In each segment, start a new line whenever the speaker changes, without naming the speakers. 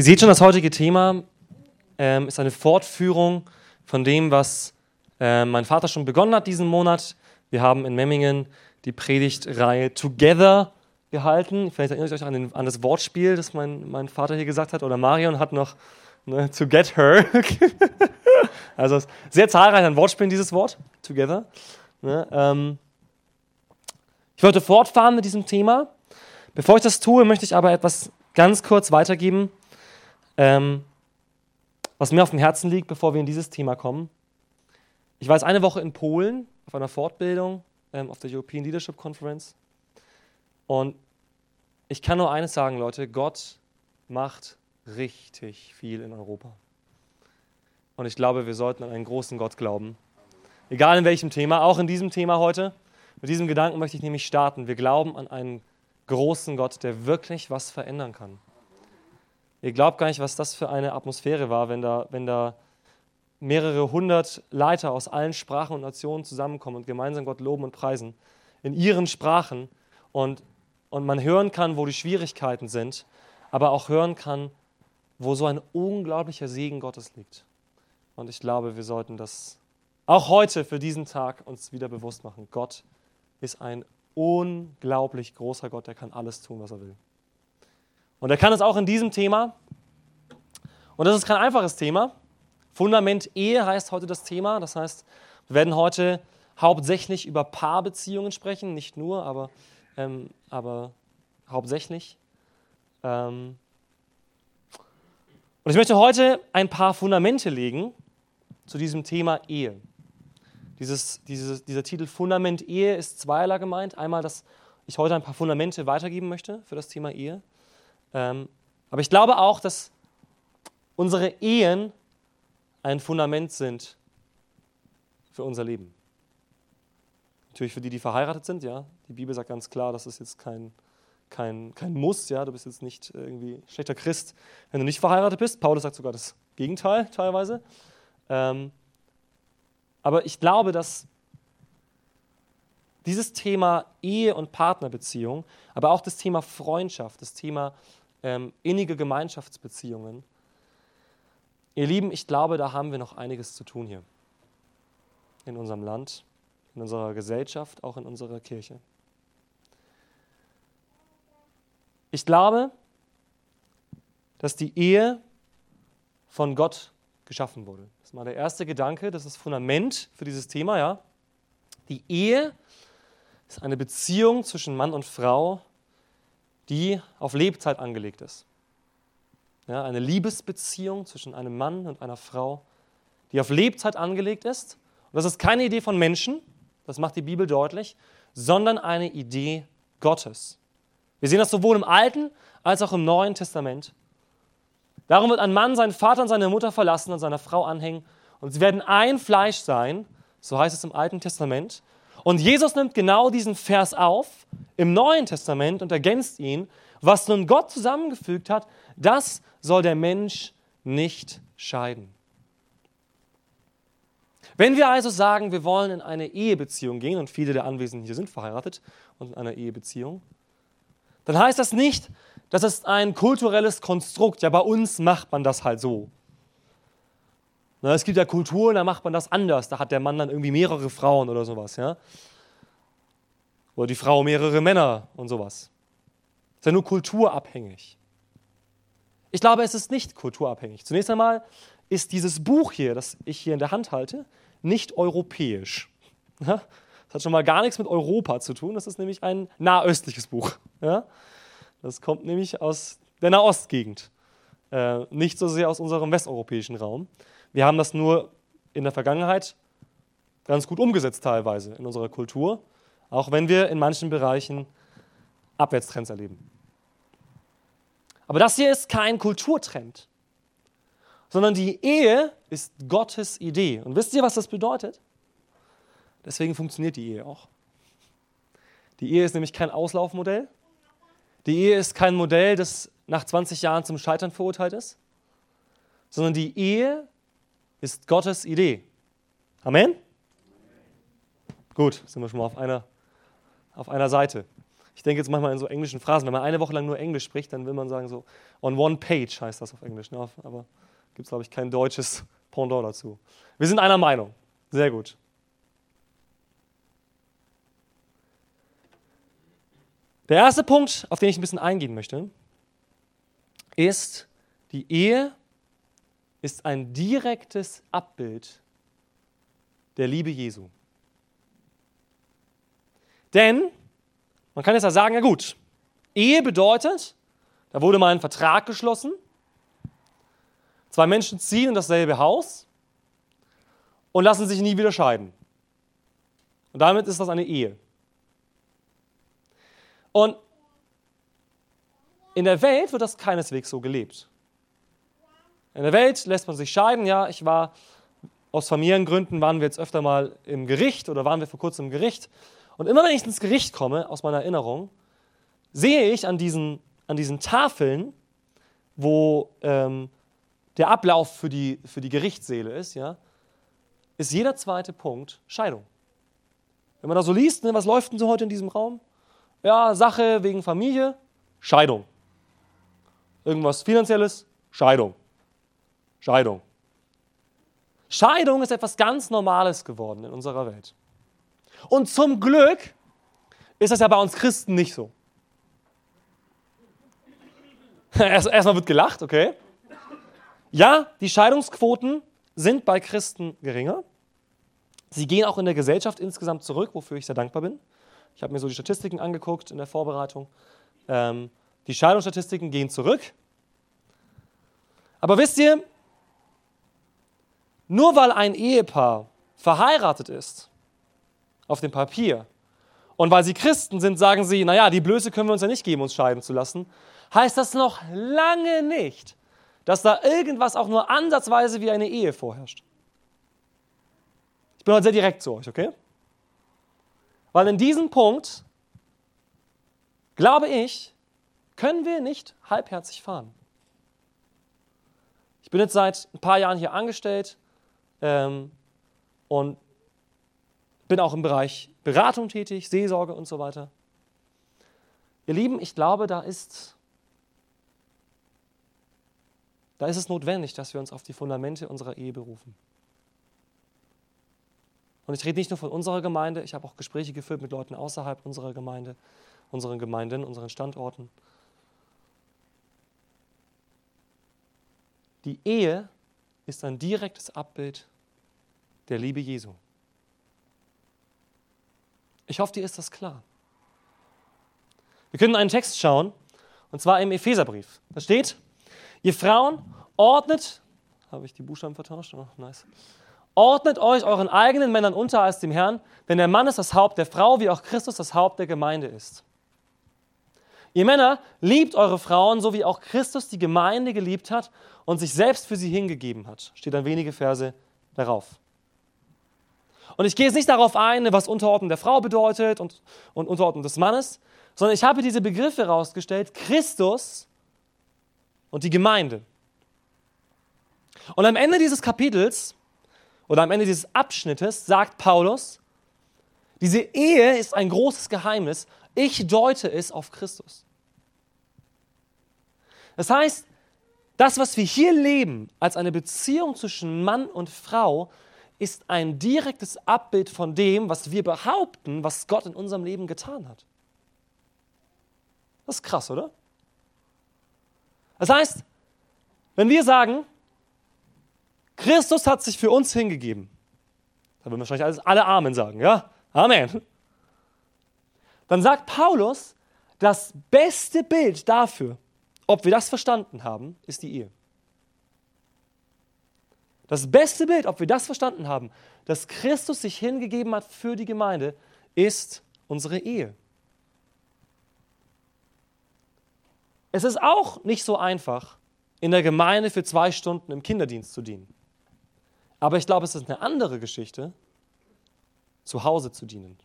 Ihr seht schon, das heutige Thema ähm, ist eine Fortführung von dem, was äh, mein Vater schon begonnen hat diesen Monat. Wir haben in Memmingen die Predigtreihe Together gehalten. Vielleicht erinnert ihr euch an, den, an das Wortspiel, das mein, mein Vater hier gesagt hat. Oder Marion hat noch ne, To Get Her. also sehr zahlreich an Wortspielen dieses Wort, Together. Ne, ähm, ich wollte fortfahren mit diesem Thema. Bevor ich das tue, möchte ich aber etwas ganz kurz weitergeben, ähm, was mir auf dem Herzen liegt, bevor wir in dieses Thema kommen. Ich war jetzt eine Woche in Polen auf einer Fortbildung ähm, auf der European Leadership Conference. Und ich kann nur eines sagen, Leute, Gott macht richtig viel in Europa. Und ich glaube, wir sollten an einen großen Gott glauben. Egal in welchem Thema, auch in diesem Thema heute. Mit diesem Gedanken möchte ich nämlich starten. Wir glauben an einen großen Gott, der wirklich was verändern kann. Ihr glaubt gar nicht, was das für eine Atmosphäre war, wenn da, wenn da mehrere hundert Leiter aus allen Sprachen und Nationen zusammenkommen und gemeinsam Gott loben und preisen. In ihren Sprachen. Und, und man hören kann, wo die Schwierigkeiten sind, aber auch hören kann, wo so ein unglaublicher Segen Gottes liegt. Und ich glaube, wir sollten das auch heute für diesen Tag uns wieder bewusst machen. Gott ist ein unglaublich großer Gott, der kann alles tun, was er will. Und er kann es auch in diesem Thema. Und das ist kein einfaches Thema. Fundament Ehe heißt heute das Thema. Das heißt, wir werden heute hauptsächlich über Paarbeziehungen sprechen, nicht nur, aber, ähm, aber hauptsächlich. Ähm und ich möchte heute ein paar Fundamente legen zu diesem Thema Ehe. Dieses, dieses, dieser Titel Fundament Ehe ist zweierlei gemeint. Einmal, dass ich heute ein paar Fundamente weitergeben möchte für das Thema Ehe. Ähm, aber ich glaube auch, dass unsere Ehen ein Fundament sind für unser Leben. Natürlich für die, die verheiratet sind, ja. Die Bibel sagt ganz klar, das ist jetzt kein, kein, kein Muss, ja. Du bist jetzt nicht irgendwie schlechter Christ, wenn du nicht verheiratet bist. Paulus sagt sogar das Gegenteil teilweise. Ähm, aber ich glaube, dass dieses Thema Ehe und Partnerbeziehung, aber auch das Thema Freundschaft, das Thema ähm, innige Gemeinschaftsbeziehungen, ihr Lieben, ich glaube, da haben wir noch einiges zu tun hier. In unserem Land, in unserer Gesellschaft, auch in unserer Kirche. Ich glaube, dass die Ehe von Gott geschaffen wurde. Das ist mal der erste Gedanke, das ist das Fundament für dieses Thema. Ja? Die Ehe ist eine Beziehung zwischen Mann und Frau, die auf Lebzeit angelegt ist. Ja, eine Liebesbeziehung zwischen einem Mann und einer Frau, die auf Lebzeit angelegt ist. Und das ist keine Idee von Menschen, das macht die Bibel deutlich, sondern eine Idee Gottes. Wir sehen das sowohl im Alten als auch im Neuen Testament. Darum wird ein Mann seinen Vater und seine Mutter verlassen und seiner Frau anhängen und sie werden ein Fleisch sein, so heißt es im Alten Testament. Und Jesus nimmt genau diesen Vers auf im Neuen Testament und ergänzt ihn, was nun Gott zusammengefügt hat, das soll der Mensch nicht scheiden. Wenn wir also sagen, wir wollen in eine Ehebeziehung gehen, und viele der Anwesenden hier sind verheiratet und in einer Ehebeziehung, dann heißt das nicht, das ist ein kulturelles Konstrukt. Ja, bei uns macht man das halt so. Na, es gibt ja Kulturen, da macht man das anders. Da hat der Mann dann irgendwie mehrere Frauen oder sowas. Ja? Oder die Frau mehrere Männer und sowas. ist ja nur kulturabhängig. Ich glaube, es ist nicht kulturabhängig. Zunächst einmal ist dieses Buch hier, das ich hier in der Hand halte, nicht europäisch. Das hat schon mal gar nichts mit Europa zu tun. Das ist nämlich ein nahöstliches Buch. Das kommt nämlich aus der Nahostgegend, äh, nicht so sehr aus unserem westeuropäischen Raum. Wir haben das nur in der Vergangenheit ganz gut umgesetzt teilweise in unserer Kultur, auch wenn wir in manchen Bereichen Abwärtstrends erleben. Aber das hier ist kein Kulturtrend, sondern die Ehe ist Gottes Idee. Und wisst ihr, was das bedeutet? Deswegen funktioniert die Ehe auch. Die Ehe ist nämlich kein Auslaufmodell, die Ehe ist kein Modell, das nach 20 Jahren zum Scheitern verurteilt ist, sondern die Ehe ist Gottes Idee. Amen? Gut, sind wir schon mal auf einer, auf einer Seite. Ich denke jetzt manchmal in so englischen Phrasen. Wenn man eine Woche lang nur Englisch spricht, dann will man sagen so, on one page heißt das auf Englisch. Ne? Aber gibt es, glaube ich, kein deutsches Pendant dazu. Wir sind einer Meinung. Sehr gut. Der erste Punkt, auf den ich ein bisschen eingehen möchte, ist, die Ehe ist ein direktes Abbild der Liebe Jesu. Denn man kann jetzt ja sagen, ja gut, Ehe bedeutet, da wurde mal ein Vertrag geschlossen, zwei Menschen ziehen in dasselbe Haus und lassen sich nie wieder scheiden. Und damit ist das eine Ehe. Und in der Welt wird das keineswegs so gelebt. In der Welt lässt man sich scheiden. Ja, ich war aus Familiengründen, waren wir jetzt öfter mal im Gericht oder waren wir vor kurzem im Gericht. Und immer wenn ich ins Gericht komme, aus meiner Erinnerung, sehe ich an diesen, an diesen Tafeln, wo ähm, der Ablauf für die, für die Gerichtssäle ist, ja, ist jeder zweite Punkt Scheidung. Wenn man da so liest, ne, was läuft denn so heute in diesem Raum? Ja, Sache wegen Familie, Scheidung. Irgendwas Finanzielles, Scheidung. Scheidung. Scheidung ist etwas ganz Normales geworden in unserer Welt. Und zum Glück ist das ja bei uns Christen nicht so. Erstmal wird gelacht, okay. Ja, die Scheidungsquoten sind bei Christen geringer. Sie gehen auch in der Gesellschaft insgesamt zurück, wofür ich sehr dankbar bin. Ich habe mir so die Statistiken angeguckt in der Vorbereitung. Ähm, die Scheidungsstatistiken gehen zurück. Aber wisst ihr, nur weil ein Ehepaar verheiratet ist, auf dem Papier, und weil sie Christen sind, sagen sie, naja, die Blöße können wir uns ja nicht geben, uns scheiden zu lassen, heißt das noch lange nicht, dass da irgendwas auch nur ansatzweise wie eine Ehe vorherrscht. Ich bin heute sehr direkt zu euch, okay? Weil in diesem Punkt, glaube ich, können wir nicht halbherzig fahren. Ich bin jetzt seit ein paar Jahren hier angestellt ähm, und bin auch im Bereich Beratung tätig, Seelsorge und so weiter. Ihr Lieben, ich glaube, da ist, da ist es notwendig, dass wir uns auf die Fundamente unserer Ehe berufen. Und ich rede nicht nur von unserer Gemeinde, ich habe auch Gespräche geführt mit Leuten außerhalb unserer Gemeinde, unseren Gemeinden, unseren Standorten. Die Ehe ist ein direktes Abbild der Liebe Jesu. Ich hoffe, dir ist das klar. Wir können einen Text schauen, und zwar im Epheserbrief. Da steht, ihr Frauen ordnet, habe ich die Buchstaben vertauscht? Oh, nice. Ordnet euch euren eigenen Männern unter als dem Herrn, denn der Mann ist das Haupt der Frau, wie auch Christus das Haupt der Gemeinde ist. Ihr Männer, liebt eure Frauen, so wie auch Christus die Gemeinde geliebt hat und sich selbst für sie hingegeben hat. Steht dann wenige Verse darauf. Und ich gehe jetzt nicht darauf ein, was Unterordnung der Frau bedeutet und, und Unterordnung des Mannes, sondern ich habe diese Begriffe herausgestellt, Christus und die Gemeinde. Und am Ende dieses Kapitels oder am Ende dieses Abschnittes sagt Paulus, diese Ehe ist ein großes Geheimnis. Ich deute es auf Christus. Das heißt, das, was wir hier leben als eine Beziehung zwischen Mann und Frau, ist ein direktes Abbild von dem, was wir behaupten, was Gott in unserem Leben getan hat. Das ist krass, oder? Das heißt, wenn wir sagen, Christus hat sich für uns hingegeben. Da würden wahrscheinlich alles, alle Amen sagen, ja? Amen. Dann sagt Paulus, das beste Bild dafür, ob wir das verstanden haben, ist die Ehe. Das beste Bild, ob wir das verstanden haben, dass Christus sich hingegeben hat für die Gemeinde, ist unsere Ehe. Es ist auch nicht so einfach, in der Gemeinde für zwei Stunden im Kinderdienst zu dienen. Aber ich glaube, es ist eine andere Geschichte, zu Hause zu dienen.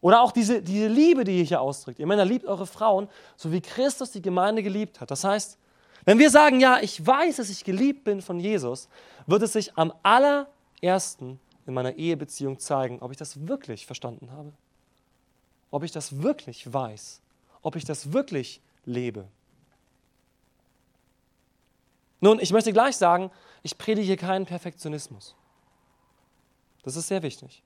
Oder auch diese, diese Liebe, die ihr hier ausdrückt. Ihr Männer liebt eure Frauen, so wie Christus die Gemeinde geliebt hat. Das heißt, wenn wir sagen, ja, ich weiß, dass ich geliebt bin von Jesus, wird es sich am allerersten in meiner Ehebeziehung zeigen, ob ich das wirklich verstanden habe, ob ich das wirklich weiß, ob ich das wirklich lebe. Nun, ich möchte gleich sagen, ich predige keinen Perfektionismus. Das ist sehr wichtig.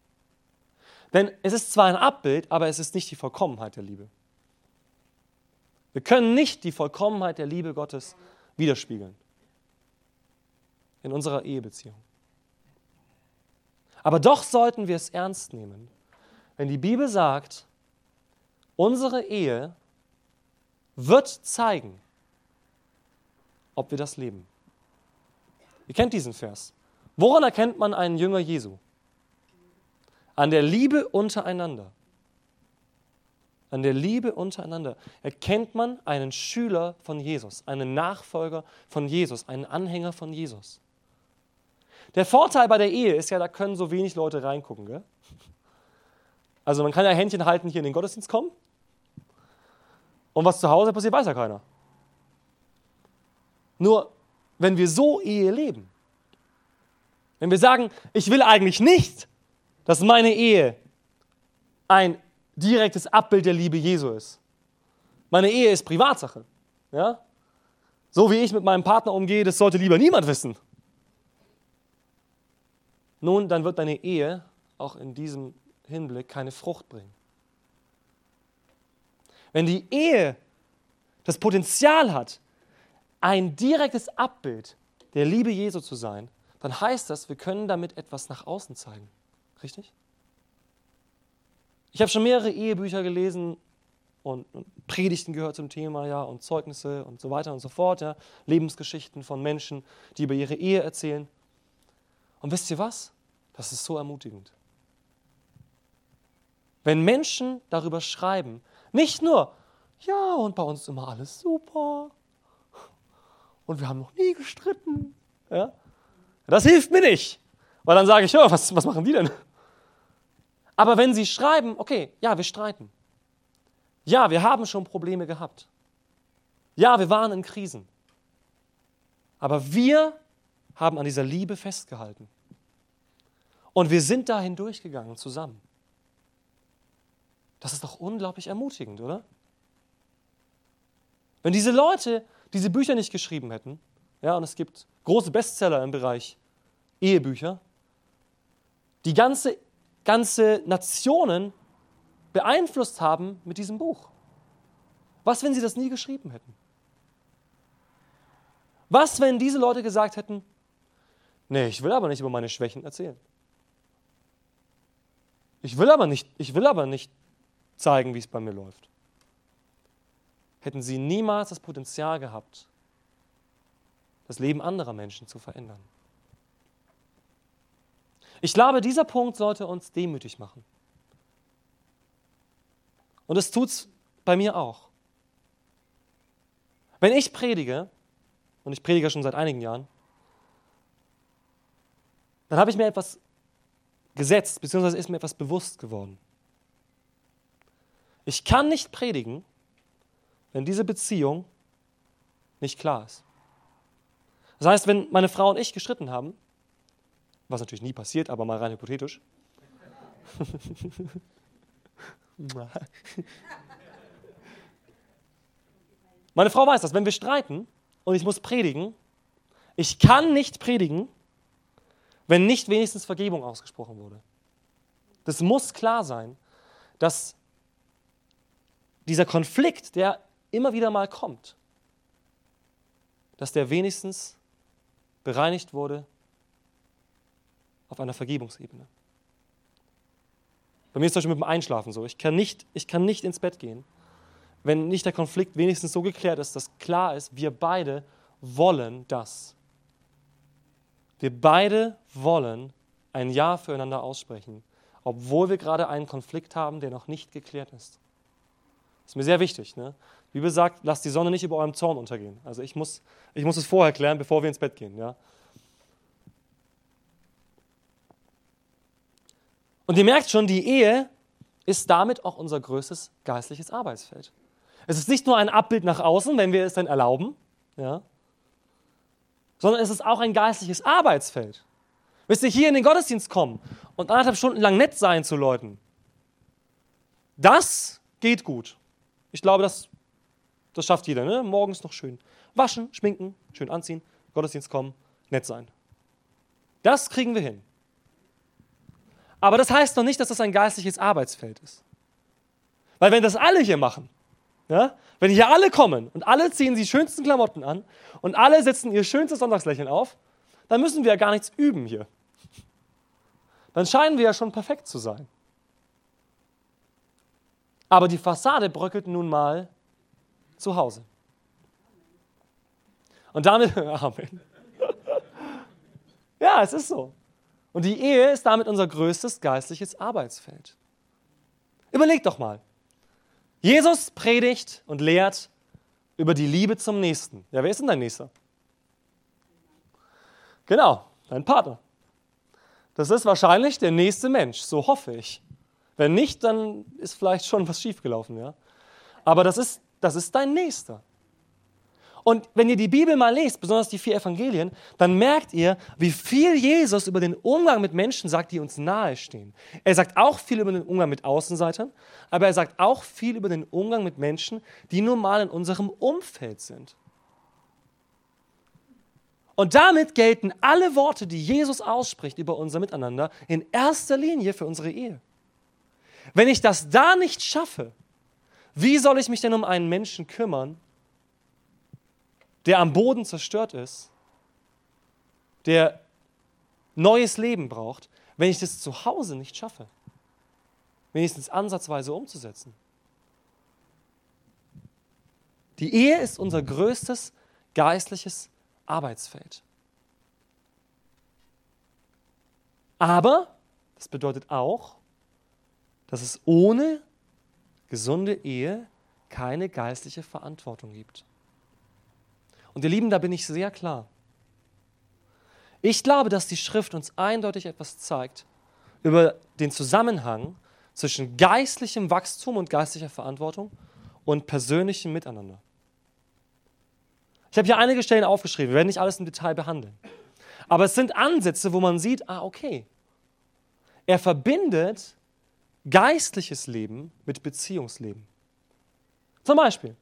Denn es ist zwar ein Abbild, aber es ist nicht die Vollkommenheit der Liebe. Wir können nicht die Vollkommenheit der Liebe Gottes widerspiegeln in unserer Ehebeziehung. Aber doch sollten wir es ernst nehmen, wenn die Bibel sagt, unsere Ehe wird zeigen, ob wir das leben. Ihr kennt diesen Vers. Woran erkennt man einen Jünger Jesu? An der Liebe untereinander. An der Liebe untereinander erkennt man einen Schüler von Jesus, einen Nachfolger von Jesus, einen Anhänger von Jesus. Der Vorteil bei der Ehe ist ja, da können so wenig Leute reingucken. Gell? Also man kann ja Händchen halten, hier in den Gottesdienst kommen. Und was zu Hause passiert, weiß ja keiner. Nur wenn wir so Ehe leben, wenn wir sagen, ich will eigentlich nicht, dass meine Ehe ein direktes Abbild der Liebe Jesu ist. Meine Ehe ist Privatsache. Ja? So wie ich mit meinem Partner umgehe, das sollte lieber niemand wissen. Nun, dann wird deine Ehe auch in diesem Hinblick keine Frucht bringen. Wenn die Ehe das Potenzial hat, ein direktes Abbild der Liebe Jesu zu sein, dann heißt das, wir können damit etwas nach außen zeigen. Richtig? Ich habe schon mehrere Ehebücher gelesen und, Predigten gehört zum Thema, ja, und Zeugnisse und so weiter und so fort, ja, Lebensgeschichten von Menschen, die über ihre Ehe erzählen. Und wisst ihr was? Das ist so ermutigend. Wenn Menschen darüber schreiben, nicht nur, ja, und bei uns ist immer alles super und wir haben noch nie gestritten, ja, das hilft mir nicht, weil dann sage ich, ja, was, was machen die denn? Aber wenn sie schreiben, okay, ja, wir streiten. Ja, wir haben schon Probleme gehabt. Ja, wir waren in Krisen. Aber wir haben an dieser Liebe festgehalten. Und wir sind dahin durchgegangen zusammen. Das ist doch unglaublich ermutigend, oder? Wenn diese Leute diese Bücher nicht geschrieben hätten, ja, und es gibt große Bestseller im Bereich Ehebücher, die ganze, ganze Nationen beeinflusst haben mit diesem Buch. Was, wenn sie das nie geschrieben hätten? Was, wenn diese Leute gesagt hätten, nee, ich will aber nicht über meine Schwächen erzählen. Ich will aber nicht, ich will aber nicht zeigen, wie es bei mir läuft. Hätten sie niemals das Potenzial gehabt, das Leben anderer Menschen zu verändern. Ich glaube, dieser Punkt sollte uns demütig machen. Und es tut es bei mir auch. Wenn ich predige, und ich predige schon seit einigen Jahren, dann habe ich mir etwas gesetzt, beziehungsweise ist mir etwas bewusst geworden. Ich kann nicht predigen, wenn diese Beziehung nicht klar ist. Das heißt, wenn meine Frau und ich gestritten haben, was natürlich nie passiert, aber mal rein hypothetisch. meine Frau weiß das, wenn wir streiten und ich muss predigen, ich kann nicht predigen, wenn nicht wenigstens Vergebung ausgesprochen wurde. Das muss klar sein, dass dieser Konflikt, der immer wieder mal kommt, dass der wenigstens bereinigt wurde auf einer Vergebungsebene. Bei mir ist es zum Beispiel mit dem Einschlafen so. Ich kann, nicht, ich kann nicht ins Bett gehen, wenn nicht der Konflikt wenigstens so geklärt ist, dass klar ist, wir beide wollen das. Wir beide wollen ein Ja füreinander aussprechen, obwohl wir gerade einen Konflikt haben, der noch nicht geklärt ist. Das ist mir sehr wichtig. Ne? Die Bibel sagt, lasst die Sonne nicht über eurem Zorn untergehen. Also ich muss, ich muss es vorher klären, bevor wir ins Bett gehen. Ja? Und ihr merkt schon, die Ehe ist damit auch unser größtes geistliches Arbeitsfeld. Es ist nicht nur ein Abbild nach außen, wenn wir es dann erlauben, ja, sondern es ist auch ein geistliches Arbeitsfeld. Wisst ihr, hier in den Gottesdienst kommen und anderthalb Stunden lang nett sein zu Leuten, das geht gut. Ich glaube, das, das schafft jeder. Ne? Morgens noch schön waschen, schminken, schön anziehen, Gottesdienst kommen, nett sein. Das kriegen wir hin. Aber das heißt noch nicht, dass das ein geistliches Arbeitsfeld ist. Weil wenn das alle hier machen, ja, wenn hier alle kommen und alle ziehen die schönsten Klamotten an und alle setzen ihr schönstes Sonntagslächeln auf, dann müssen wir ja gar nichts üben hier. Dann scheinen wir ja schon perfekt zu sein. Aber die Fassade bröckelt nun mal zu Hause. Und damit, Amen. Ja, es ist so. Und die Ehe ist damit unser größtes geistliches Arbeitsfeld. Überleg doch mal. Jesus predigt und lehrt über die Liebe zum Nächsten. Ja, wer ist denn dein Nächster? Genau, dein Partner. Das ist wahrscheinlich der nächste Mensch, so hoffe ich. Wenn nicht, dann ist vielleicht schon was schiefgelaufen, ja. Aber das ist, das ist dein Nächster. Und wenn ihr die Bibel mal lest, besonders die vier Evangelien, dann merkt ihr, wie viel Jesus über den Umgang mit Menschen sagt, die uns nahestehen. Er sagt auch viel über den Umgang mit Außenseitern, aber er sagt auch viel über den Umgang mit Menschen, die nun mal in unserem Umfeld sind. Und damit gelten alle Worte, die Jesus ausspricht über unser Miteinander, in erster Linie für unsere Ehe. Wenn ich das da nicht schaffe, wie soll ich mich denn um einen Menschen kümmern, der am Boden zerstört ist, der neues Leben braucht, wenn ich das zu Hause nicht schaffe, wenigstens ansatzweise umzusetzen. Die Ehe ist unser größtes geistliches Arbeitsfeld. Aber das bedeutet auch, dass es ohne gesunde Ehe keine geistliche Verantwortung gibt. Und ihr Lieben, da bin ich sehr klar. Ich glaube, dass die Schrift uns eindeutig etwas zeigt über den Zusammenhang zwischen geistlichem Wachstum und geistlicher Verantwortung und persönlichem Miteinander. Ich habe hier einige Stellen aufgeschrieben, wir werden nicht alles im Detail behandeln. Aber es sind Ansätze, wo man sieht, ah, okay, er verbindet geistliches Leben mit Beziehungsleben. Zum Beispiel,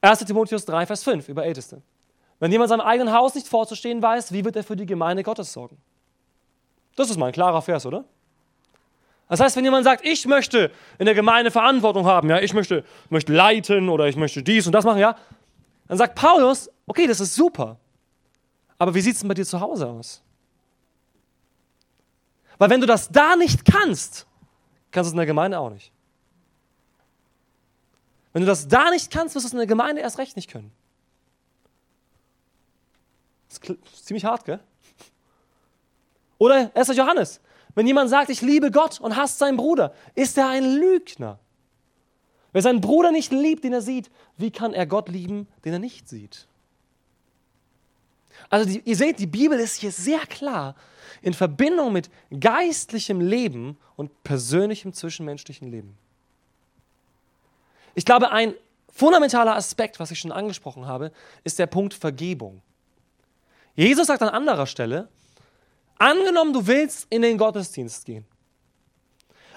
1. Timotheus 3, Vers 5 über Älteste. Wenn jemand seinem eigenen Haus nicht vorzustehen weiß, wie wird er für die Gemeinde Gottes sorgen? Das ist mal ein klarer Vers, oder? Das heißt, wenn jemand sagt, ich möchte in der Gemeinde Verantwortung haben, ja, ich möchte, möchte leiten oder ich möchte dies und das machen, ja, dann sagt Paulus, okay, das ist super. Aber wie sieht es denn bei dir zu Hause aus? Weil wenn du das da nicht kannst, kannst du es in der Gemeinde auch nicht. Wenn du das da nicht kannst, wirst du es in der Gemeinde erst recht nicht können. Das ist ziemlich hart, gell? Oder 1. Johannes. Wenn jemand sagt, ich liebe Gott und hasst seinen Bruder, ist er ein Lügner. Wer seinen Bruder nicht liebt, den er sieht, wie kann er Gott lieben, den er nicht sieht? Also die, ihr seht, die Bibel ist hier sehr klar in Verbindung mit geistlichem Leben und persönlichem zwischenmenschlichen Leben. Ich glaube, ein fundamentaler Aspekt, was ich schon angesprochen habe, ist der Punkt Vergebung. Jesus sagt an anderer Stelle, angenommen, du willst in den Gottesdienst gehen,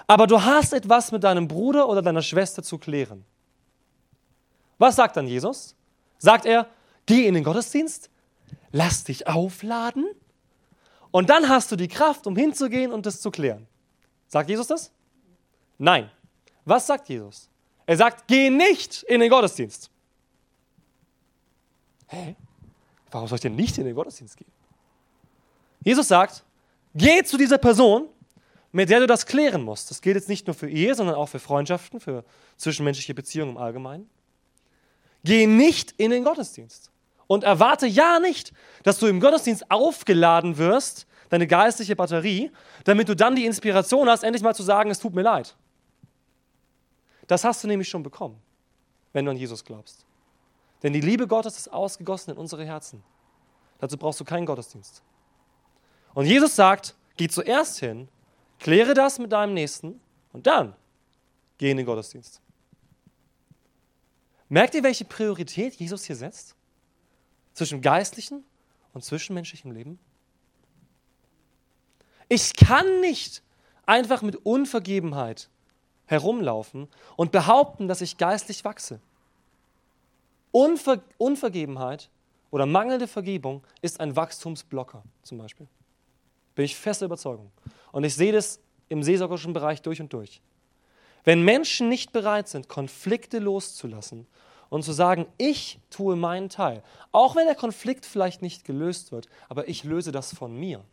aber du hast etwas mit deinem Bruder oder deiner Schwester zu klären. Was sagt dann Jesus? Sagt er, geh in den Gottesdienst, lass dich aufladen und dann hast du die Kraft, um hinzugehen und das zu klären. Sagt Jesus das? Nein. Was sagt Jesus? Er sagt, geh nicht in den Gottesdienst. Hä? Warum soll ich denn nicht in den Gottesdienst gehen? Jesus sagt, geh zu dieser Person, mit der du das klären musst. Das gilt jetzt nicht nur für Ehe, sondern auch für Freundschaften, für zwischenmenschliche Beziehungen im Allgemeinen. Geh nicht in den Gottesdienst und erwarte ja nicht, dass du im Gottesdienst aufgeladen wirst, deine geistliche Batterie, damit du dann die Inspiration hast, endlich mal zu sagen, es tut mir leid. Das hast du nämlich schon bekommen, wenn du an Jesus glaubst. Denn die Liebe Gottes ist ausgegossen in unsere Herzen. Dazu brauchst du keinen Gottesdienst. Und Jesus sagt, geh zuerst hin, kläre das mit deinem Nächsten und dann geh in den Gottesdienst. Merkt ihr, welche Priorität Jesus hier setzt? Zwischen geistlichem und zwischenmenschlichem Leben? Ich kann nicht einfach mit Unvergebenheit herumlaufen und behaupten, dass ich geistlich wachse. Unver Unvergebenheit oder mangelnde Vergebung ist ein Wachstumsblocker zum Beispiel. Bin ich fester Überzeugung. Und ich sehe das im seelsorgerischen Bereich durch und durch. Wenn Menschen nicht bereit sind, Konflikte loszulassen und zu sagen, ich tue meinen Teil, auch wenn der Konflikt vielleicht nicht gelöst wird, aber ich löse das von mir.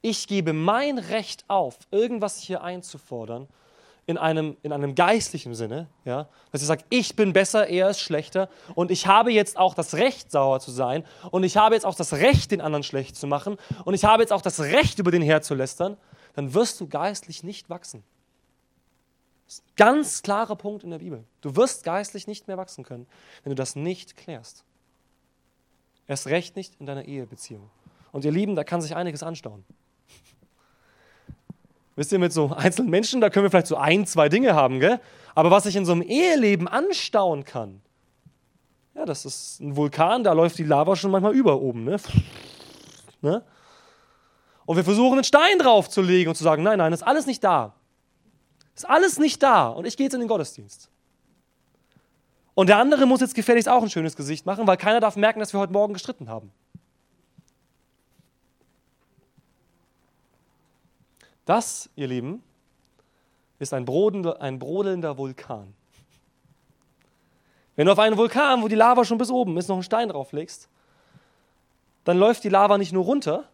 Ich gebe mein Recht auf, irgendwas hier einzufordern in einem, in einem geistlichen Sinne, ja, dass ich sage, ich bin besser, er ist schlechter und ich habe jetzt auch das Recht, sauer zu sein und ich habe jetzt auch das Recht, den anderen schlecht zu machen und ich habe jetzt auch das Recht, über den herzulästern, dann wirst du geistlich nicht wachsen. Das ist ein ganz klarer Punkt in der Bibel. Du wirst geistlich nicht mehr wachsen können, wenn du das nicht klärst. Erst recht nicht in deiner Ehebeziehung. Und ihr Lieben, da kann sich einiges anstauen. Wisst ihr, mit so einzelnen Menschen, da können wir vielleicht so ein, zwei Dinge haben, gell? Aber was sich in so einem Eheleben anstauen kann, ja, das ist ein Vulkan, da läuft die Lava schon manchmal über oben, ne? ne? Und wir versuchen, einen Stein draufzulegen und zu sagen, nein, nein, ist alles nicht da. Ist alles nicht da. Und ich gehe jetzt in den Gottesdienst. Und der andere muss jetzt gefälligst auch ein schönes Gesicht machen, weil keiner darf merken, dass wir heute Morgen gestritten haben. Das, ihr Lieben, ist ein brodelnder, ein brodelnder Vulkan. Wenn du auf einen Vulkan, wo die Lava schon bis oben ist, noch einen Stein drauflegst, dann läuft die Lava nicht nur runter,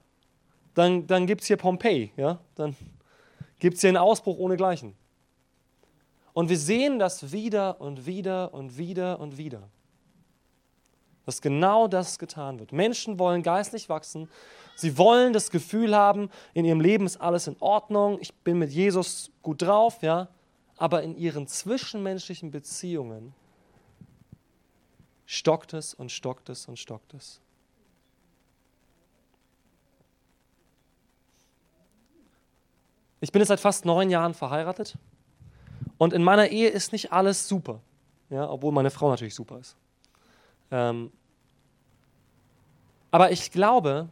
dann, dann gibt es hier Pompeji, ja? dann gibt es hier einen Ausbruch ohnegleichen. Und wir sehen das wieder und wieder und wieder und wieder dass genau das getan wird. Menschen wollen geistlich wachsen. Sie wollen das Gefühl haben, in ihrem Leben ist alles in Ordnung, ich bin mit Jesus gut drauf, ja. Aber in ihren zwischenmenschlichen Beziehungen stockt es und stockt es und stockt es. Ich bin jetzt seit fast neun Jahren verheiratet und in meiner Ehe ist nicht alles super, ja, obwohl meine Frau natürlich super ist. Ähm, aber ich glaube,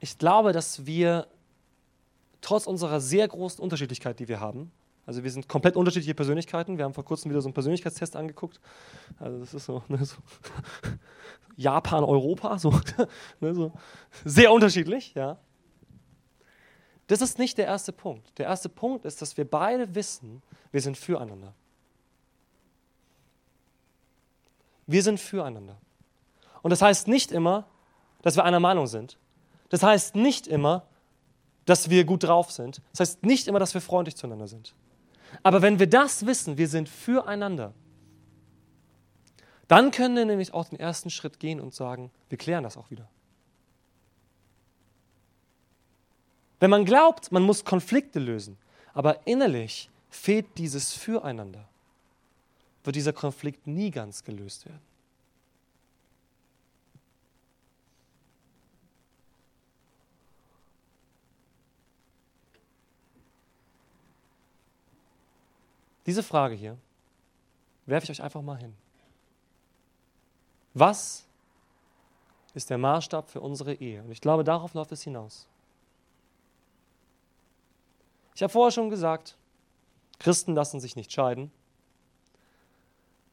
ich glaube, dass wir trotz unserer sehr großen Unterschiedlichkeit, die wir haben, also wir sind komplett unterschiedliche Persönlichkeiten. Wir haben vor kurzem wieder so einen Persönlichkeitstest angeguckt. Also das ist so, ne, so Japan, Europa, so, ne, so sehr unterschiedlich, ja. Das ist nicht der erste Punkt. Der erste Punkt ist, dass wir beide wissen, wir sind füreinander. Wir sind füreinander. Und das heißt nicht immer, dass wir einer Meinung sind. Das heißt nicht immer, dass wir gut drauf sind. Das heißt nicht immer, dass wir freundlich zueinander sind. Aber wenn wir das wissen, wir sind füreinander, dann können wir nämlich auch den ersten Schritt gehen und sagen, wir klären das auch wieder. Wenn man glaubt, man muss Konflikte lösen, aber innerlich fehlt dieses Füreinander, wird dieser Konflikt nie ganz gelöst werden. Diese Frage hier werfe ich euch einfach mal hin. Was ist der Maßstab für unsere Ehe? Und ich glaube, darauf läuft es hinaus. Ich habe vorher schon gesagt, Christen lassen sich nicht scheiden.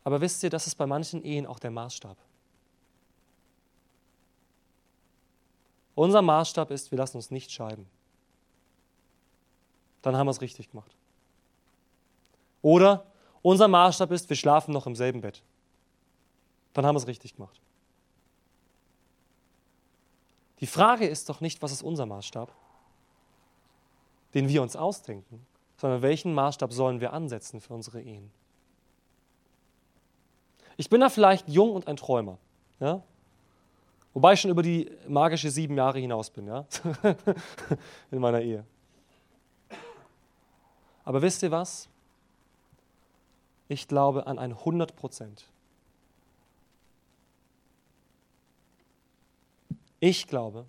Aber wisst ihr, das ist bei manchen Ehen auch der Maßstab. Unser Maßstab ist, wir lassen uns nicht scheiden. Dann haben wir es richtig gemacht. Oder unser Maßstab ist, wir schlafen noch im selben Bett. Dann haben wir es richtig gemacht. Die Frage ist doch nicht, was ist unser Maßstab, den wir uns ausdenken, sondern welchen Maßstab sollen wir ansetzen für unsere Ehen. Ich bin da vielleicht jung und ein Träumer. Ja? Wobei ich schon über die magische sieben Jahre hinaus bin, ja? in meiner Ehe. Aber wisst ihr was? Ich glaube an ein 100 Prozent. Ich glaube,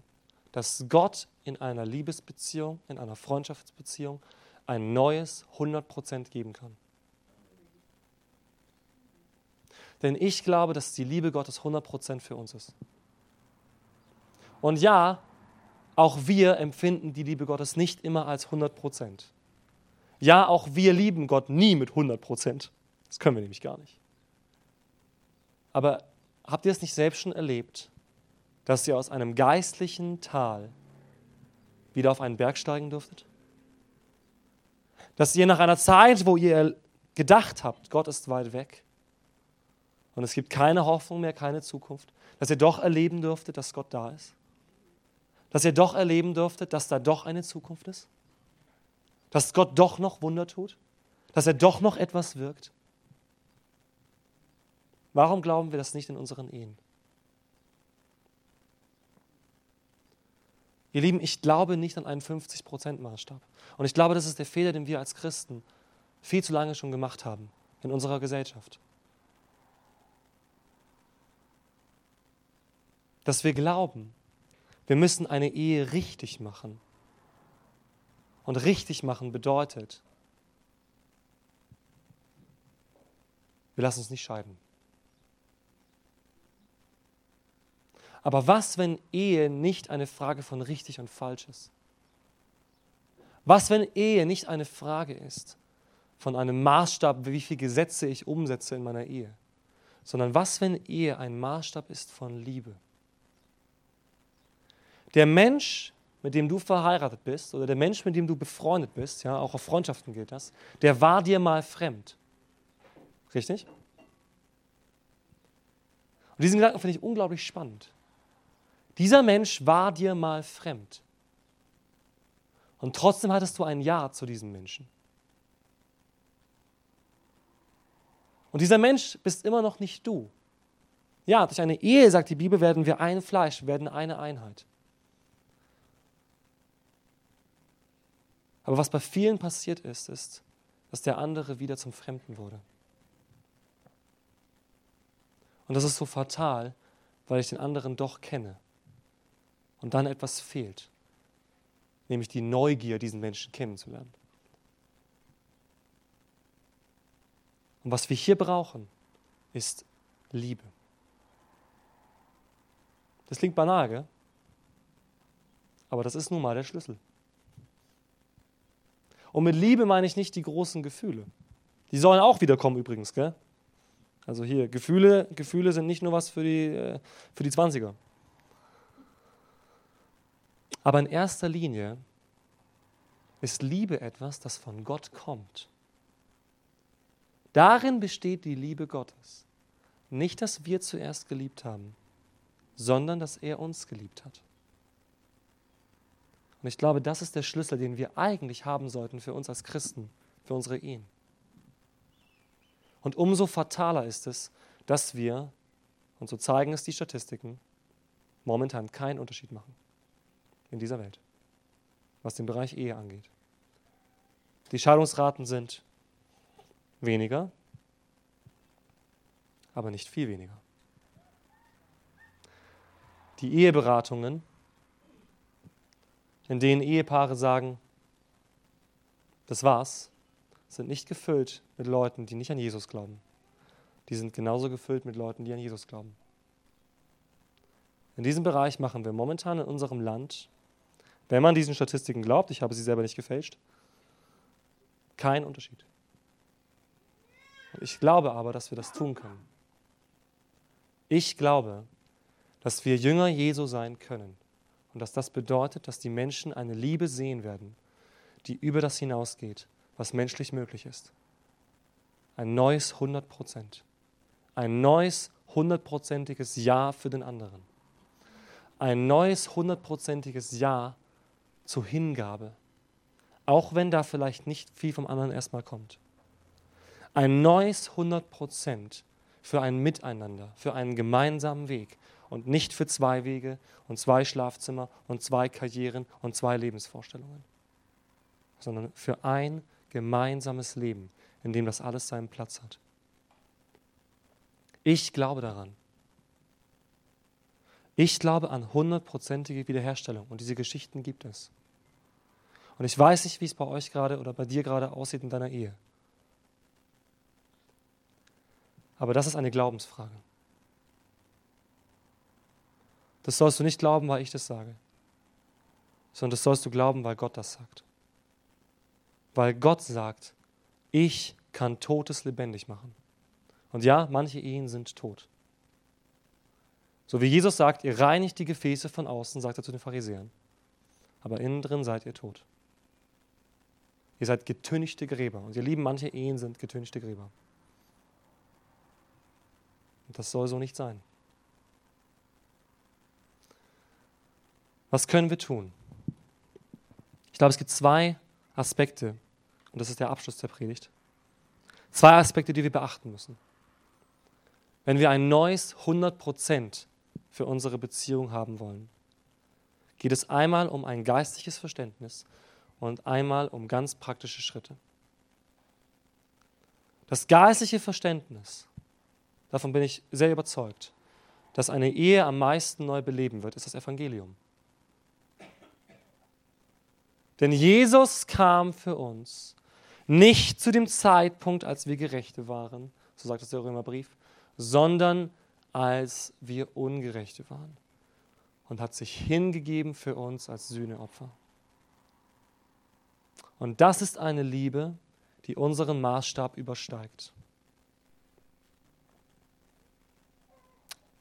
dass Gott in einer Liebesbeziehung, in einer Freundschaftsbeziehung ein neues 100 Prozent geben kann. Denn ich glaube, dass die Liebe Gottes 100% für uns ist. Und ja, auch wir empfinden die Liebe Gottes nicht immer als 100 Prozent. Ja, auch wir lieben Gott nie mit 100 Prozent. Das können wir nämlich gar nicht. Aber habt ihr es nicht selbst schon erlebt, dass ihr aus einem geistlichen Tal wieder auf einen Berg steigen durftet? Dass ihr nach einer Zeit, wo ihr gedacht habt, Gott ist weit weg und es gibt keine Hoffnung mehr, keine Zukunft, dass ihr doch erleben dürftet, dass Gott da ist? Dass ihr doch erleben dürftet, dass da doch eine Zukunft ist? Dass Gott doch noch Wunder tut? Dass er doch noch etwas wirkt? Warum glauben wir das nicht in unseren Ehen? Ihr Lieben, ich glaube nicht an einen 50%-Maßstab. Und ich glaube, das ist der Fehler, den wir als Christen viel zu lange schon gemacht haben in unserer Gesellschaft. Dass wir glauben, wir müssen eine Ehe richtig machen. Und richtig machen bedeutet, wir lassen uns nicht scheiden. Aber was, wenn Ehe nicht eine Frage von richtig und falsch ist? Was, wenn Ehe nicht eine Frage ist von einem Maßstab, wie viele Gesetze ich umsetze in meiner Ehe, sondern was, wenn Ehe ein Maßstab ist von Liebe? Der Mensch, mit dem du verheiratet bist oder der Mensch, mit dem du befreundet bist, ja, auch auf Freundschaften gilt das, der war dir mal fremd. Richtig? Und diesen Gedanken finde ich unglaublich spannend. Dieser Mensch war dir mal fremd. Und trotzdem hattest du ein Ja zu diesem Menschen. Und dieser Mensch bist immer noch nicht du. Ja, durch eine Ehe, sagt die Bibel, werden wir ein Fleisch, werden eine Einheit. Aber was bei vielen passiert ist, ist, dass der andere wieder zum Fremden wurde. Und das ist so fatal, weil ich den anderen doch kenne und dann etwas fehlt, nämlich die Neugier, diesen Menschen kennenzulernen. Und was wir hier brauchen, ist Liebe. Das klingt banal, gell? aber das ist nun mal der Schlüssel. Und mit Liebe meine ich nicht die großen Gefühle. Die sollen auch wiederkommen übrigens, gell? Also hier, Gefühle, Gefühle sind nicht nur was für die, äh, für die 20er. Aber in erster Linie ist Liebe etwas, das von Gott kommt. Darin besteht die Liebe Gottes. Nicht, dass wir zuerst geliebt haben, sondern dass er uns geliebt hat. Und ich glaube, das ist der Schlüssel, den wir eigentlich haben sollten für uns als Christen, für unsere Ehen. Und umso fataler ist es, dass wir, und so zeigen es die Statistiken, momentan keinen Unterschied machen in dieser Welt, was den Bereich Ehe angeht. Die Scheidungsraten sind weniger, aber nicht viel weniger. Die Eheberatungen, in denen Ehepaare sagen, das war's, sind nicht gefüllt mit Leuten, die nicht an Jesus glauben. Die sind genauso gefüllt mit Leuten, die an Jesus glauben. In diesem Bereich machen wir momentan in unserem Land wenn man diesen Statistiken glaubt, ich habe sie selber nicht gefälscht, kein Unterschied. Ich glaube aber, dass wir das tun können. Ich glaube, dass wir Jünger Jesu sein können und dass das bedeutet, dass die Menschen eine Liebe sehen werden, die über das hinausgeht, was menschlich möglich ist. Ein neues 100 Prozent. Ein neues hundertprozentiges Ja für den anderen. Ein neues hundertprozentiges Ja zur Hingabe, auch wenn da vielleicht nicht viel vom anderen erstmal kommt. Ein neues 100 Prozent für ein Miteinander, für einen gemeinsamen Weg und nicht für zwei Wege und zwei Schlafzimmer und zwei Karrieren und zwei Lebensvorstellungen, sondern für ein gemeinsames Leben, in dem das alles seinen Platz hat. Ich glaube daran. Ich glaube an hundertprozentige Wiederherstellung und diese Geschichten gibt es. Und ich weiß nicht, wie es bei euch gerade oder bei dir gerade aussieht in deiner Ehe. Aber das ist eine Glaubensfrage. Das sollst du nicht glauben, weil ich das sage. sondern das sollst du glauben, weil Gott das sagt. Weil Gott sagt, ich kann Totes lebendig machen. Und ja, manche Ehen sind tot. So wie Jesus sagt, ihr reinigt die Gefäße von außen, sagt er zu den Pharisäern. Aber innen drin seid ihr tot. Ihr seid getünchte Gräber. Und ihr lieben, manche Ehen sind getünchte Gräber. Und das soll so nicht sein. Was können wir tun? Ich glaube, es gibt zwei Aspekte, und das ist der Abschluss der Predigt. Zwei Aspekte, die wir beachten müssen. Wenn wir ein neues 100% für unsere Beziehung haben wollen, geht es einmal um ein geistliches Verständnis und einmal um ganz praktische Schritte. Das geistliche Verständnis, davon bin ich sehr überzeugt, dass eine Ehe am meisten neu beleben wird, ist das Evangelium. Denn Jesus kam für uns nicht zu dem Zeitpunkt, als wir Gerechte waren, so sagt es der Römerbrief, sondern als wir Ungerechte waren und hat sich hingegeben für uns als Sühneopfer. Und das ist eine Liebe, die unseren Maßstab übersteigt.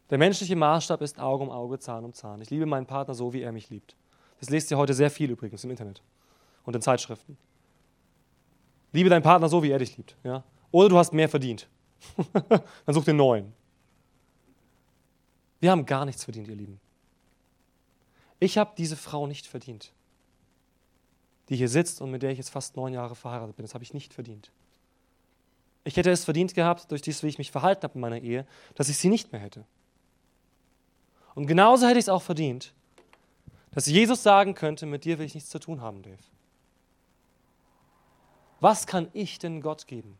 Der menschliche Maßstab ist Auge um Auge, Zahn um Zahn. Ich liebe meinen Partner so, wie er mich liebt. Das lest ihr heute sehr viel übrigens im Internet und in Zeitschriften. Liebe deinen Partner so, wie er dich liebt. Ja? Oder du hast mehr verdient. Dann such den neuen. Wir haben gar nichts verdient, ihr Lieben. Ich habe diese Frau nicht verdient, die hier sitzt und mit der ich jetzt fast neun Jahre verheiratet bin. Das habe ich nicht verdient. Ich hätte es verdient gehabt, durch dies, wie ich mich verhalten habe in meiner Ehe, dass ich sie nicht mehr hätte. Und genauso hätte ich es auch verdient, dass Jesus sagen könnte, mit dir will ich nichts zu tun haben, Dave. Was kann ich denn Gott geben?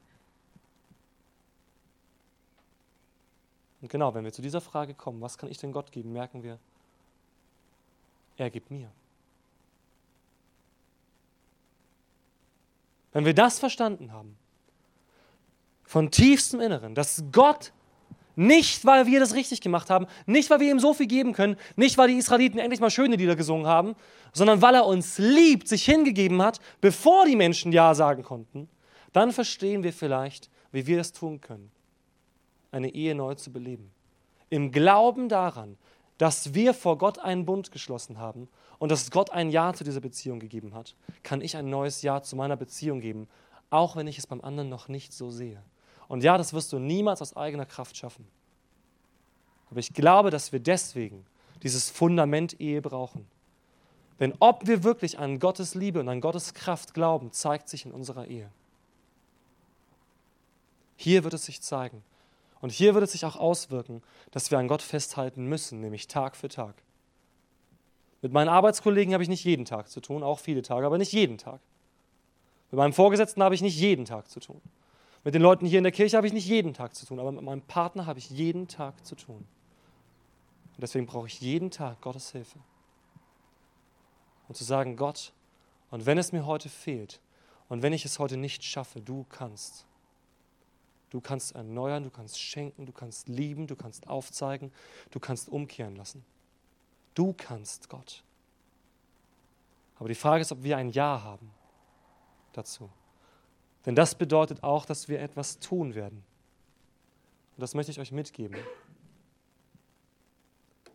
Und genau, wenn wir zu dieser Frage kommen, was kann ich denn Gott geben, merken wir, er gibt mir. Wenn wir das verstanden haben, von tiefstem Inneren, dass Gott nicht, weil wir das richtig gemacht haben, nicht, weil wir ihm so viel geben können, nicht, weil die Israeliten endlich mal schöne Lieder gesungen haben, sondern weil er uns liebt, sich hingegeben hat, bevor die Menschen Ja sagen konnten, dann verstehen wir vielleicht, wie wir es tun können, eine Ehe neu zu beleben. Im Glauben daran, dass wir vor Gott einen Bund geschlossen haben und dass Gott ein Ja zu dieser Beziehung gegeben hat, kann ich ein neues Ja zu meiner Beziehung geben, auch wenn ich es beim anderen noch nicht so sehe. Und ja, das wirst du niemals aus eigener Kraft schaffen. Aber ich glaube, dass wir deswegen dieses Fundament Ehe brauchen. Denn ob wir wirklich an Gottes Liebe und an Gottes Kraft glauben, zeigt sich in unserer Ehe. Hier wird es sich zeigen. Und hier wird es sich auch auswirken, dass wir an Gott festhalten müssen, nämlich Tag für Tag. Mit meinen Arbeitskollegen habe ich nicht jeden Tag zu tun, auch viele Tage, aber nicht jeden Tag. Mit meinem Vorgesetzten habe ich nicht jeden Tag zu tun. Mit den Leuten hier in der Kirche habe ich nicht jeden Tag zu tun, aber mit meinem Partner habe ich jeden Tag zu tun. Und deswegen brauche ich jeden Tag Gottes Hilfe. Und zu sagen, Gott, und wenn es mir heute fehlt, und wenn ich es heute nicht schaffe, du kannst. Du kannst erneuern, du kannst schenken, du kannst lieben, du kannst aufzeigen, du kannst umkehren lassen. Du kannst, Gott. Aber die Frage ist, ob wir ein Ja haben dazu. Denn das bedeutet auch, dass wir etwas tun werden. Und das möchte ich euch mitgeben.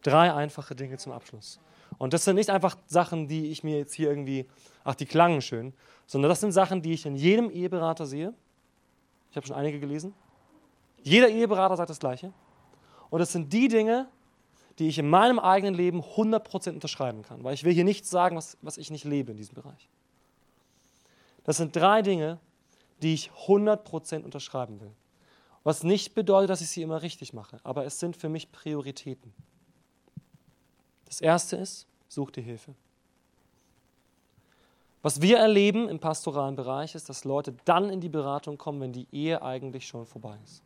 Drei einfache Dinge zum Abschluss. Und das sind nicht einfach Sachen, die ich mir jetzt hier irgendwie, ach, die klangen schön, sondern das sind Sachen, die ich in jedem Eheberater sehe. Ich habe schon einige gelesen. Jeder Eheberater sagt das Gleiche. Und das sind die Dinge, die ich in meinem eigenen Leben 100% unterschreiben kann, weil ich will hier nichts sagen, was, was ich nicht lebe in diesem Bereich. Das sind drei Dinge, die ich 100% unterschreiben will. Was nicht bedeutet, dass ich sie immer richtig mache, aber es sind für mich Prioritäten. Das erste ist, such dir Hilfe. Was wir erleben im pastoralen Bereich ist, dass Leute dann in die Beratung kommen, wenn die Ehe eigentlich schon vorbei ist.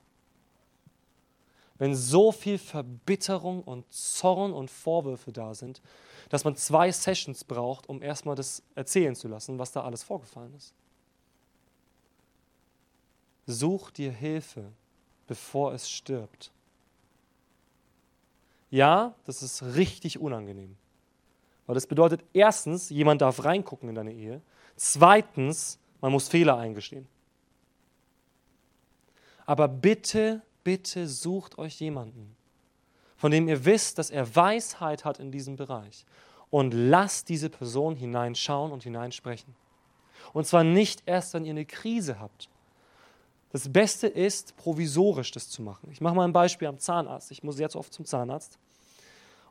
Wenn so viel Verbitterung und Zorn und Vorwürfe da sind, dass man zwei Sessions braucht, um erstmal das erzählen zu lassen, was da alles vorgefallen ist. Such dir Hilfe, bevor es stirbt. Ja, das ist richtig unangenehm. Weil das bedeutet erstens, jemand darf reingucken in deine Ehe. Zweitens, man muss Fehler eingestehen. Aber bitte, bitte sucht euch jemanden, von dem ihr wisst, dass er Weisheit hat in diesem Bereich. Und lasst diese Person hineinschauen und hineinsprechen. Und zwar nicht erst, wenn ihr eine Krise habt. Das Beste ist, provisorisch das zu machen. Ich mache mal ein Beispiel am Zahnarzt. Ich muss jetzt oft zum Zahnarzt.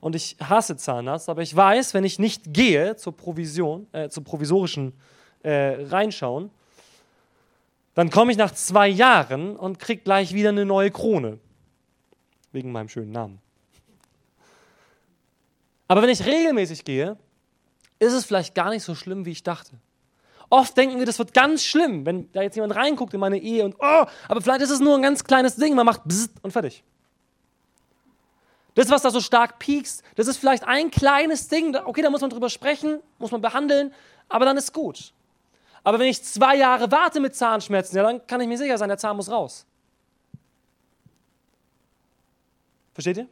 Und ich hasse Zahnarzt, aber ich weiß, wenn ich nicht gehe zur Provision, äh, zur provisorischen äh, Reinschauen, dann komme ich nach zwei Jahren und kriege gleich wieder eine neue Krone. Wegen meinem schönen Namen. Aber wenn ich regelmäßig gehe, ist es vielleicht gar nicht so schlimm, wie ich dachte. Oft denken wir, das wird ganz schlimm, wenn da jetzt jemand reinguckt in meine Ehe und oh, aber vielleicht ist es nur ein ganz kleines Ding, man macht bzzzt und fertig. Das, was da so stark piekst, das ist vielleicht ein kleines Ding, okay, da muss man drüber sprechen, muss man behandeln, aber dann ist gut. Aber wenn ich zwei Jahre warte mit Zahnschmerzen, ja, dann kann ich mir sicher sein, der Zahn muss raus. Versteht ihr?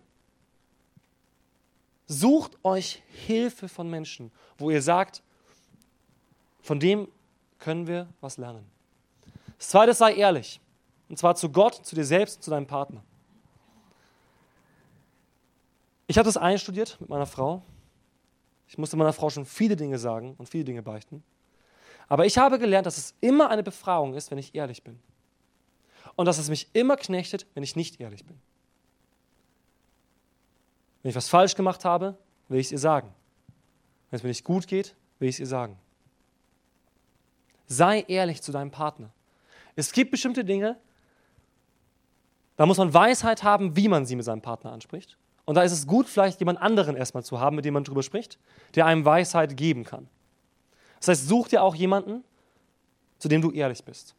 Sucht euch Hilfe von Menschen, wo ihr sagt, von dem können wir was lernen. Das zweite, sei ehrlich. Und zwar zu Gott, zu dir selbst zu deinem Partner. Ich habe das einstudiert mit meiner Frau. Ich musste meiner Frau schon viele Dinge sagen und viele Dinge beichten. Aber ich habe gelernt, dass es immer eine Befreiung ist, wenn ich ehrlich bin. Und dass es mich immer knechtet, wenn ich nicht ehrlich bin. Wenn ich was falsch gemacht habe, will ich es ihr sagen. Wenn es mir nicht gut geht, will ich es ihr sagen. Sei ehrlich zu deinem Partner. Es gibt bestimmte Dinge, da muss man Weisheit haben, wie man sie mit seinem Partner anspricht. Und da ist es gut, vielleicht jemand anderen erstmal zu haben, mit dem man drüber spricht, der einem Weisheit geben kann. Das heißt, such dir auch jemanden, zu dem du ehrlich bist,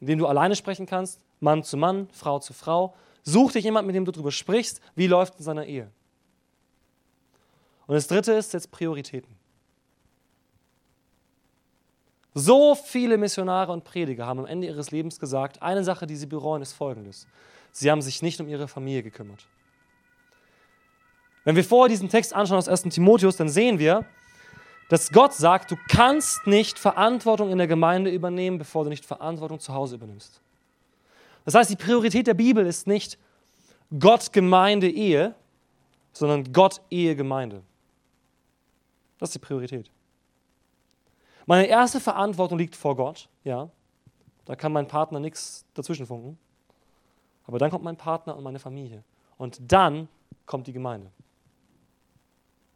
mit dem du alleine sprechen kannst, Mann zu Mann, Frau zu Frau. Such dir jemanden, mit dem du darüber sprichst, wie läuft in seiner Ehe. Und das dritte ist jetzt Prioritäten. So viele Missionare und Prediger haben am Ende ihres Lebens gesagt, eine Sache, die sie bereuen, ist folgendes. Sie haben sich nicht um ihre Familie gekümmert. Wenn wir vorher diesen Text anschauen aus 1. Timotheus, dann sehen wir, dass Gott sagt, du kannst nicht Verantwortung in der Gemeinde übernehmen, bevor du nicht Verantwortung zu Hause übernimmst. Das heißt, die Priorität der Bibel ist nicht Gott, Gemeinde, Ehe, sondern Gott, Ehe, Gemeinde. Das ist die Priorität. Meine erste Verantwortung liegt vor Gott, ja. Da kann mein Partner nichts dazwischen funken. Aber dann kommt mein Partner und meine Familie. Und dann kommt die Gemeinde.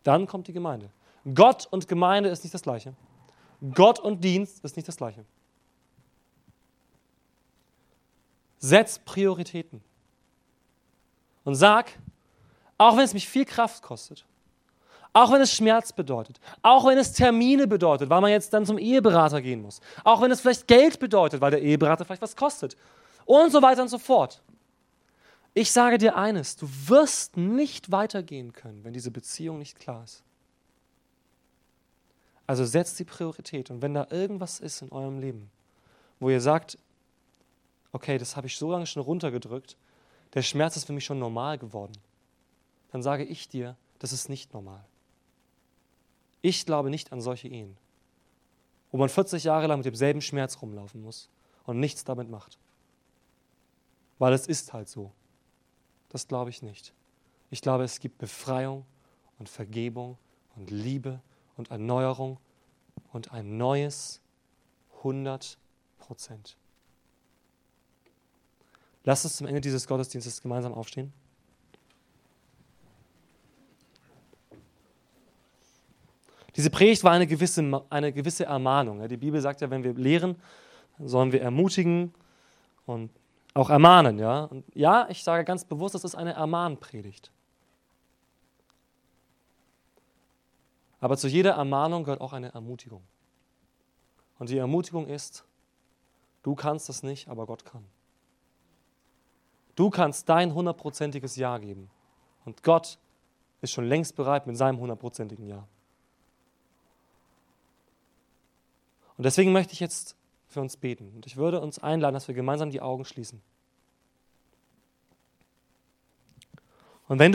Dann kommt die Gemeinde. Gott und Gemeinde ist nicht das Gleiche. Gott und Dienst ist nicht das Gleiche. Setz Prioritäten. Und sag, auch wenn es mich viel Kraft kostet, auch wenn es Schmerz bedeutet, auch wenn es Termine bedeutet, weil man jetzt dann zum Eheberater gehen muss, auch wenn es vielleicht Geld bedeutet, weil der Eheberater vielleicht was kostet und so weiter und so fort. Ich sage dir eines, du wirst nicht weitergehen können, wenn diese Beziehung nicht klar ist. Also setzt die Priorität und wenn da irgendwas ist in eurem Leben, wo ihr sagt, okay, das habe ich so lange schon runtergedrückt, der Schmerz ist für mich schon normal geworden, dann sage ich dir, das ist nicht normal. Ich glaube nicht an solche Ehen, wo man 40 Jahre lang mit demselben Schmerz rumlaufen muss und nichts damit macht. Weil es ist halt so. Das glaube ich nicht. Ich glaube, es gibt Befreiung und Vergebung und Liebe und Erneuerung und ein neues 100 Prozent. Lass uns zum Ende dieses Gottesdienstes gemeinsam aufstehen. Diese Predigt war eine gewisse, eine gewisse Ermahnung. Die Bibel sagt ja, wenn wir lehren, sollen wir ermutigen und auch ermahnen. Ja, und ja ich sage ganz bewusst, das ist eine Ermahnpredigt. Aber zu jeder Ermahnung gehört auch eine Ermutigung. Und die Ermutigung ist, du kannst das nicht, aber Gott kann. Du kannst dein hundertprozentiges Ja geben. Und Gott ist schon längst bereit mit seinem hundertprozentigen Ja. Und deswegen möchte ich jetzt für uns beten. Und ich würde uns einladen, dass wir gemeinsam die Augen schließen. Und wenn du